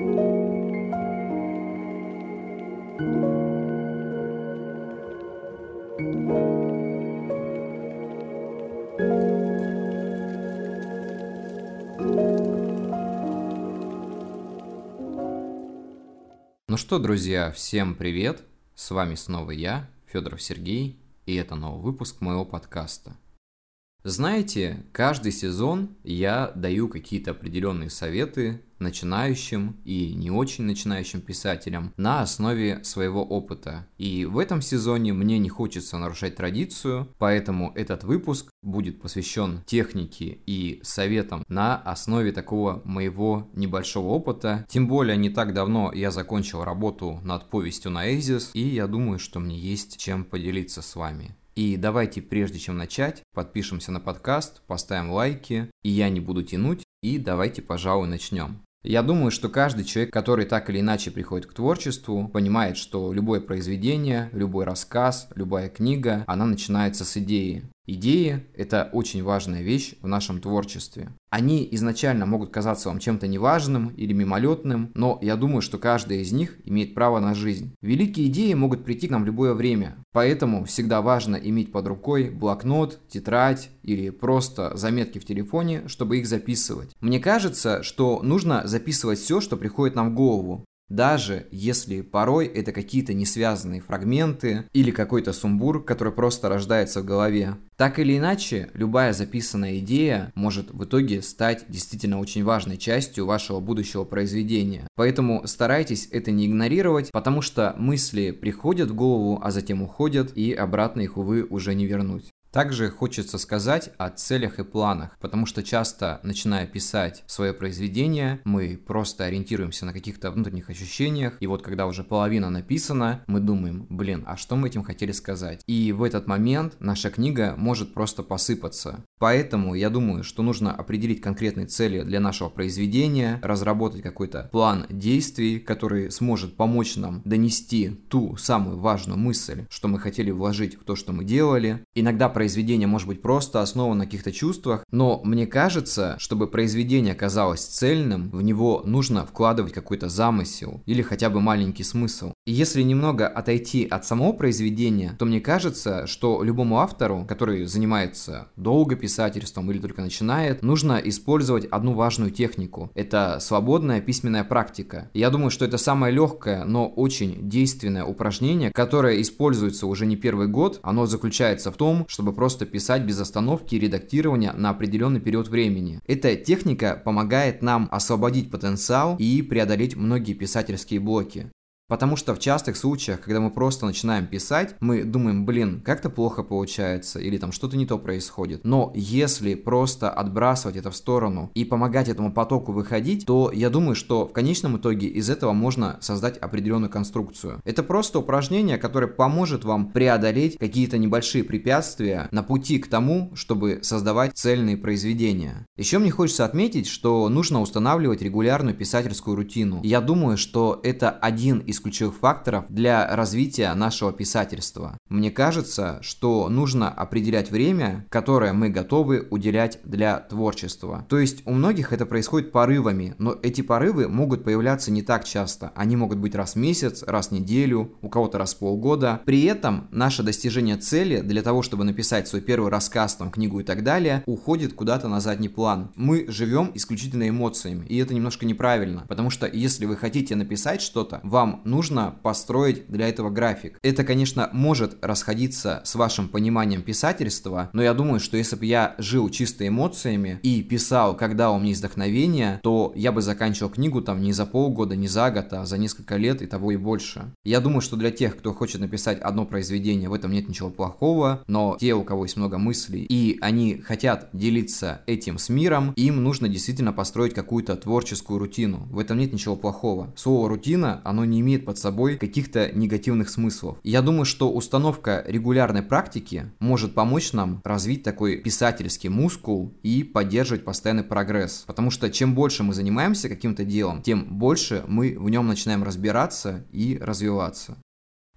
Ну что, друзья, всем привет! С вами снова я, Федоров Сергей, и это новый выпуск моего подкаста. Знаете, каждый сезон я даю какие-то определенные советы начинающим и не очень начинающим писателям на основе своего опыта. И в этом сезоне мне не хочется нарушать традицию, поэтому этот выпуск будет посвящен технике и советам на основе такого моего небольшого опыта. Тем более не так давно я закончил работу над повестью на Эзис, и я думаю, что мне есть чем поделиться с вами. И давайте, прежде чем начать, подпишемся на подкаст, поставим лайки, и я не буду тянуть, и давайте, пожалуй, начнем. Я думаю, что каждый человек, который так или иначе приходит к творчеству, понимает, что любое произведение, любой рассказ, любая книга, она начинается с идеи. Идеи – это очень важная вещь в нашем творчестве. Они изначально могут казаться вам чем-то неважным или мимолетным, но я думаю, что каждая из них имеет право на жизнь. Великие идеи могут прийти к нам в любое время, поэтому всегда важно иметь под рукой блокнот, тетрадь или просто заметки в телефоне, чтобы их записывать. Мне кажется, что нужно записывать все, что приходит нам в голову даже если порой это какие-то несвязанные фрагменты или какой-то сумбур, который просто рождается в голове. Так или иначе, любая записанная идея может в итоге стать действительно очень важной частью вашего будущего произведения. Поэтому старайтесь это не игнорировать, потому что мысли приходят в голову, а затем уходят, и обратно их, увы, уже не вернуть. Также хочется сказать о целях и планах, потому что часто, начиная писать свое произведение, мы просто ориентируемся на каких-то внутренних ощущениях, и вот когда уже половина написана, мы думаем, блин, а что мы этим хотели сказать? И в этот момент наша книга может просто посыпаться. Поэтому я думаю, что нужно определить конкретные цели для нашего произведения, разработать какой-то план действий, который сможет помочь нам донести ту самую важную мысль, что мы хотели вложить в то, что мы делали. Иногда произведение может быть просто основано на каких-то чувствах, но мне кажется, чтобы произведение казалось цельным, в него нужно вкладывать какой-то замысел или хотя бы маленький смысл. И если немного отойти от самого произведения, то мне кажется, что любому автору, который занимается долго писательством или только начинает, нужно использовать одну важную технику. Это свободная письменная практика. Я думаю, что это самое легкое, но очень действенное упражнение, которое используется уже не первый год. Оно заключается в том, чтобы чтобы просто писать без остановки и редактирования на определенный период времени. Эта техника помогает нам освободить потенциал и преодолеть многие писательские блоки. Потому что в частых случаях, когда мы просто начинаем писать, мы думаем, блин, как-то плохо получается, или там что-то не то происходит. Но если просто отбрасывать это в сторону и помогать этому потоку выходить, то я думаю, что в конечном итоге из этого можно создать определенную конструкцию. Это просто упражнение, которое поможет вам преодолеть какие-то небольшие препятствия на пути к тому, чтобы создавать цельные произведения. Еще мне хочется отметить, что нужно устанавливать регулярную писательскую рутину. Я думаю, что это один из ключевых факторов для развития нашего писательства. Мне кажется, что нужно определять время, которое мы готовы уделять для творчества. То есть у многих это происходит порывами, но эти порывы могут появляться не так часто. Они могут быть раз в месяц, раз в неделю, у кого-то раз в полгода. При этом наше достижение цели для того, чтобы написать свой первый рассказ, там, книгу и так далее, уходит куда-то на задний план. Мы живем исключительно эмоциями, и это немножко неправильно, потому что если вы хотите написать что-то, вам нужно построить для этого график. Это, конечно, может расходиться с вашим пониманием писательства, но я думаю, что если бы я жил чисто эмоциями и писал, когда у меня есть вдохновение, то я бы заканчивал книгу там не за полгода, не за год, а за несколько лет и того и больше. Я думаю, что для тех, кто хочет написать одно произведение, в этом нет ничего плохого, но те, у кого есть много мыслей, и они хотят делиться этим с миром, им нужно действительно построить какую-то творческую рутину. В этом нет ничего плохого. Слово рутина, оно не имеет имеет под собой каких-то негативных смыслов. Я думаю, что установка регулярной практики может помочь нам развить такой писательский мускул и поддерживать постоянный прогресс. Потому что чем больше мы занимаемся каким-то делом, тем больше мы в нем начинаем разбираться и развиваться.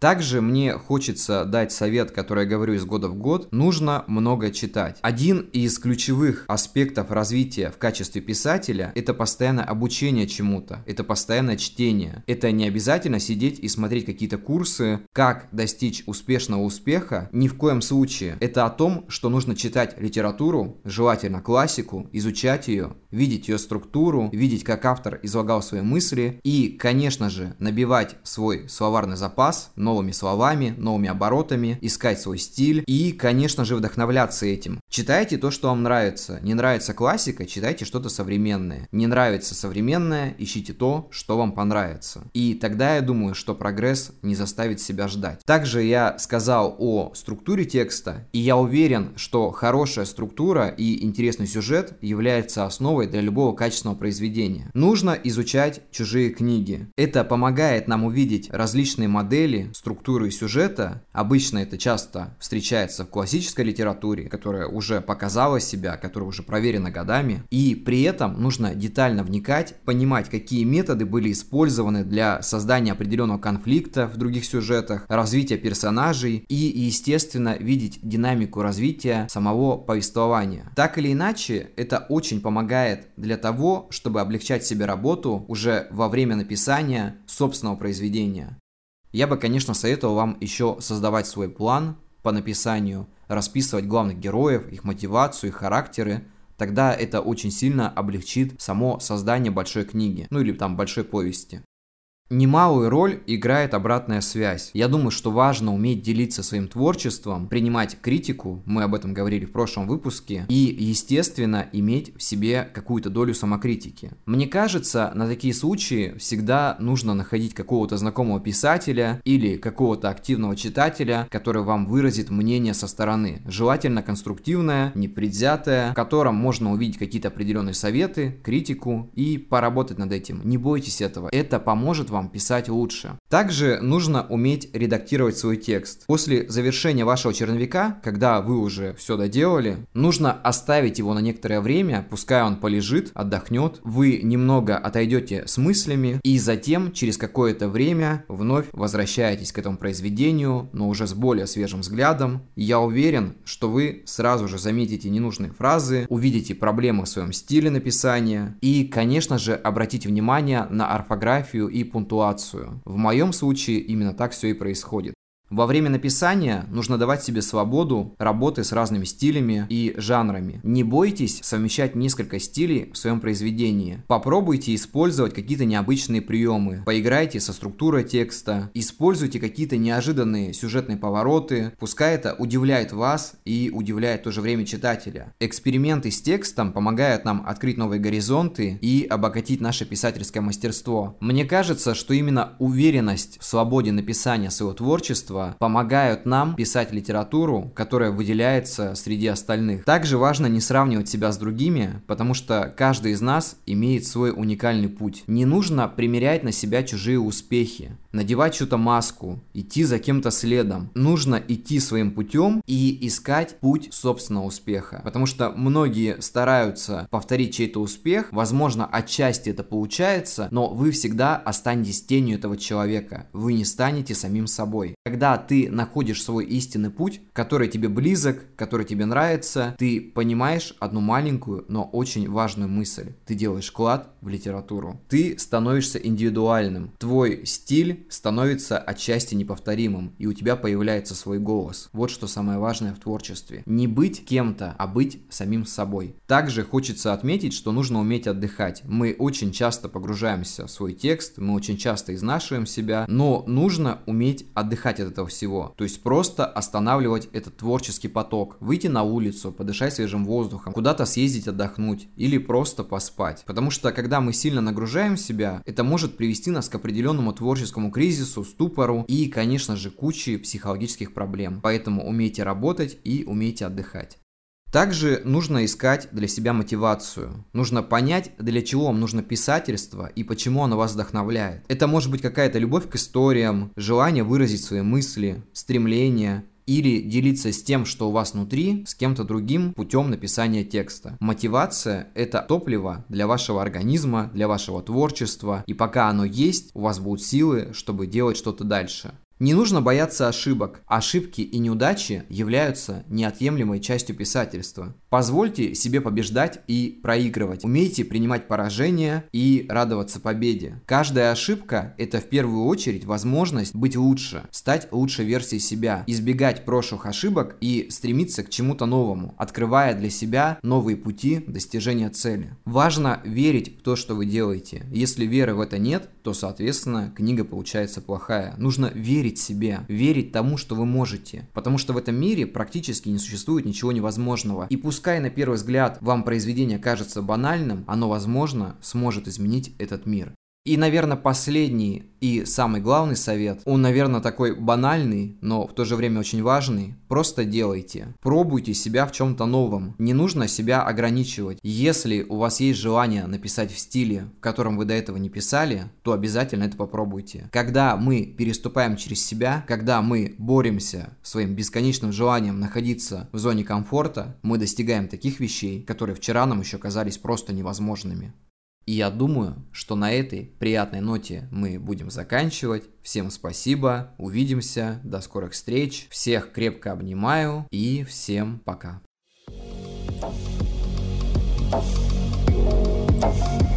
Также мне хочется дать совет, который я говорю из года в год. Нужно много читать. Один из ключевых аспектов развития в качестве писателя – это постоянное обучение чему-то, это постоянное чтение. Это не обязательно сидеть и смотреть какие-то курсы, как достичь успешного успеха. Ни в коем случае. Это о том, что нужно читать литературу, желательно классику, изучать ее, видеть ее структуру, видеть, как автор излагал свои мысли и, конечно же, набивать свой словарный запас новыми словами, новыми оборотами, искать свой стиль и, конечно же, вдохновляться этим. Читайте то, что вам нравится. Не нравится классика, читайте что-то современное. Не нравится современное, ищите то, что вам понравится. И тогда я думаю, что прогресс не заставит себя ждать. Также я сказал о структуре текста, и я уверен, что хорошая структура и интересный сюжет является основой основой для любого качественного произведения. Нужно изучать чужие книги. Это помогает нам увидеть различные модели, структуры сюжета. Обычно это часто встречается в классической литературе, которая уже показала себя, которая уже проверена годами. И при этом нужно детально вникать, понимать, какие методы были использованы для создания определенного конфликта в других сюжетах, развития персонажей и, естественно, видеть динамику развития самого повествования. Так или иначе, это очень помогает помогает для того, чтобы облегчать себе работу уже во время написания собственного произведения. Я бы, конечно, советовал вам еще создавать свой план по написанию, расписывать главных героев, их мотивацию, их характеры, тогда это очень сильно облегчит само создание большой книги, ну или там большой повести. Немалую роль играет обратная связь. Я думаю, что важно уметь делиться своим творчеством, принимать критику, мы об этом говорили в прошлом выпуске, и, естественно, иметь в себе какую-то долю самокритики. Мне кажется, на такие случаи всегда нужно находить какого-то знакомого писателя или какого-то активного читателя, который вам выразит мнение со стороны. Желательно конструктивное, непредвзятое, в котором можно увидеть какие-то определенные советы, критику и поработать над этим. Не бойтесь этого. Это поможет вам вам писать лучше. Также нужно уметь редактировать свой текст. После завершения вашего черновика, когда вы уже все доделали, нужно оставить его на некоторое время, пускай он полежит, отдохнет, вы немного отойдете с мыслями и затем через какое-то время вновь возвращаетесь к этому произведению, но уже с более свежим взглядом. Я уверен, что вы сразу же заметите ненужные фразы, увидите проблемы в своем стиле написания и, конечно же, обратите внимание на орфографию и пунктуацию ситуацию. В моем случае именно так все и происходит. Во время написания нужно давать себе свободу работы с разными стилями и жанрами. Не бойтесь совмещать несколько стилей в своем произведении. Попробуйте использовать какие-то необычные приемы. Поиграйте со структурой текста. Используйте какие-то неожиданные сюжетные повороты. Пускай это удивляет вас и удивляет в то же время читателя. Эксперименты с текстом помогают нам открыть новые горизонты и обогатить наше писательское мастерство. Мне кажется, что именно уверенность в свободе написания своего творчества помогают нам писать литературу, которая выделяется среди остальных. Также важно не сравнивать себя с другими, потому что каждый из нас имеет свой уникальный путь. Не нужно примерять на себя чужие успехи, надевать чью-то маску, идти за кем-то следом. Нужно идти своим путем и искать путь собственного успеха, потому что многие стараются повторить чей-то успех, возможно, отчасти это получается, но вы всегда останетесь тенью этого человека, вы не станете самим собой. Когда ты находишь свой истинный путь, который тебе близок, который тебе нравится, ты понимаешь одну маленькую, но очень важную мысль. Ты делаешь вклад в литературу. Ты становишься индивидуальным. Твой стиль становится отчасти неповторимым, и у тебя появляется свой голос. Вот что самое важное в творчестве. Не быть кем-то, а быть самим собой. Также хочется отметить, что нужно уметь отдыхать. Мы очень часто погружаемся в свой текст, мы очень часто изнашиваем себя, но нужно уметь отдыхать от этого всего. То есть просто останавливать этот творческий поток, выйти на улицу, подышать свежим воздухом, куда-то съездить отдохнуть или просто поспать. Потому что когда мы сильно нагружаем себя, это может привести нас к определенному творческому кризису, ступору и, конечно же, куче психологических проблем. Поэтому умейте работать и умейте отдыхать. Также нужно искать для себя мотивацию. Нужно понять, для чего вам нужно писательство и почему оно вас вдохновляет. Это может быть какая-то любовь к историям, желание выразить свои мысли, стремление, или делиться с тем, что у вас внутри, с кем-то другим путем написания текста. Мотивация – это топливо для вашего организма, для вашего творчества, и пока оно есть, у вас будут силы, чтобы делать что-то дальше. Не нужно бояться ошибок. Ошибки и неудачи являются неотъемлемой частью писательства. Позвольте себе побеждать и проигрывать. Умейте принимать поражения и радоваться победе. Каждая ошибка – это в первую очередь возможность быть лучше, стать лучшей версией себя, избегать прошлых ошибок и стремиться к чему-то новому, открывая для себя новые пути достижения цели. Важно верить в то, что вы делаете. Если веры в это нет, то, соответственно, книга получается плохая. Нужно верить себе, верить тому, что вы можете. Потому что в этом мире практически не существует ничего невозможного. И пускай на первый взгляд вам произведение кажется банальным, оно, возможно, сможет изменить этот мир. И, наверное, последний и самый главный совет, он, наверное, такой банальный, но в то же время очень важный. Просто делайте. Пробуйте себя в чем-то новом. Не нужно себя ограничивать. Если у вас есть желание написать в стиле, в котором вы до этого не писали, то обязательно это попробуйте. Когда мы переступаем через себя, когда мы боремся своим бесконечным желанием находиться в зоне комфорта, мы достигаем таких вещей, которые вчера нам еще казались просто невозможными. И я думаю, что на этой приятной ноте мы будем заканчивать. Всем спасибо, увидимся, до скорых встреч, всех крепко обнимаю и всем пока. Thank you.